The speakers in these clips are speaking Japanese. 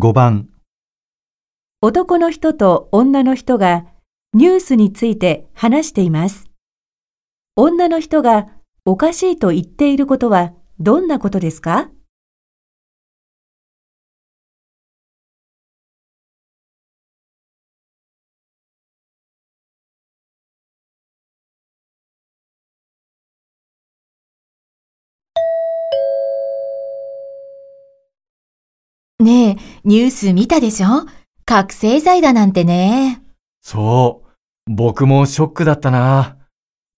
5番男の人と女の人がニュースについて話しています。女の人がおかしいと言っていることはどんなことですか？ねえ、ニュース見たでしょ？覚醒剤だなんてね。そう。僕もショックだったな。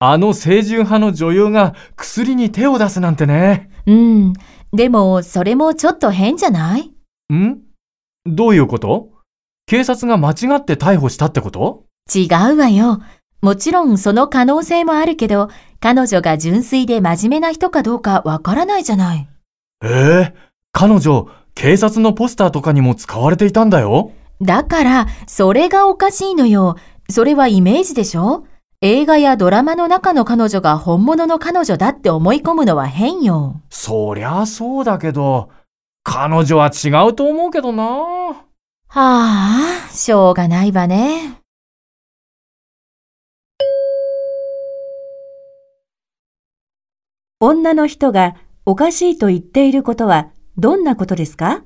あの清純派の女優が薬に手を出すなんてね。うん。でも、それもちょっと変じゃない？ん？どういうこと？警察が間違って逮捕したってこと？違うわよ。もちろんその可能性もあるけど、彼女が純粋で真面目な人かどうかわからないじゃない。ええ彼女、警察のポスターとかにも使われていたんだよ。だから、それがおかしいのよ。それはイメージでしょ？映画やドラマの中の彼女が本物の彼女だって思い込むのは変よ。そりゃそうだけど、彼女は違うと思うけどな。はあ、しょうがないわね。女の人がおかしいと言っていることはどんなことですか？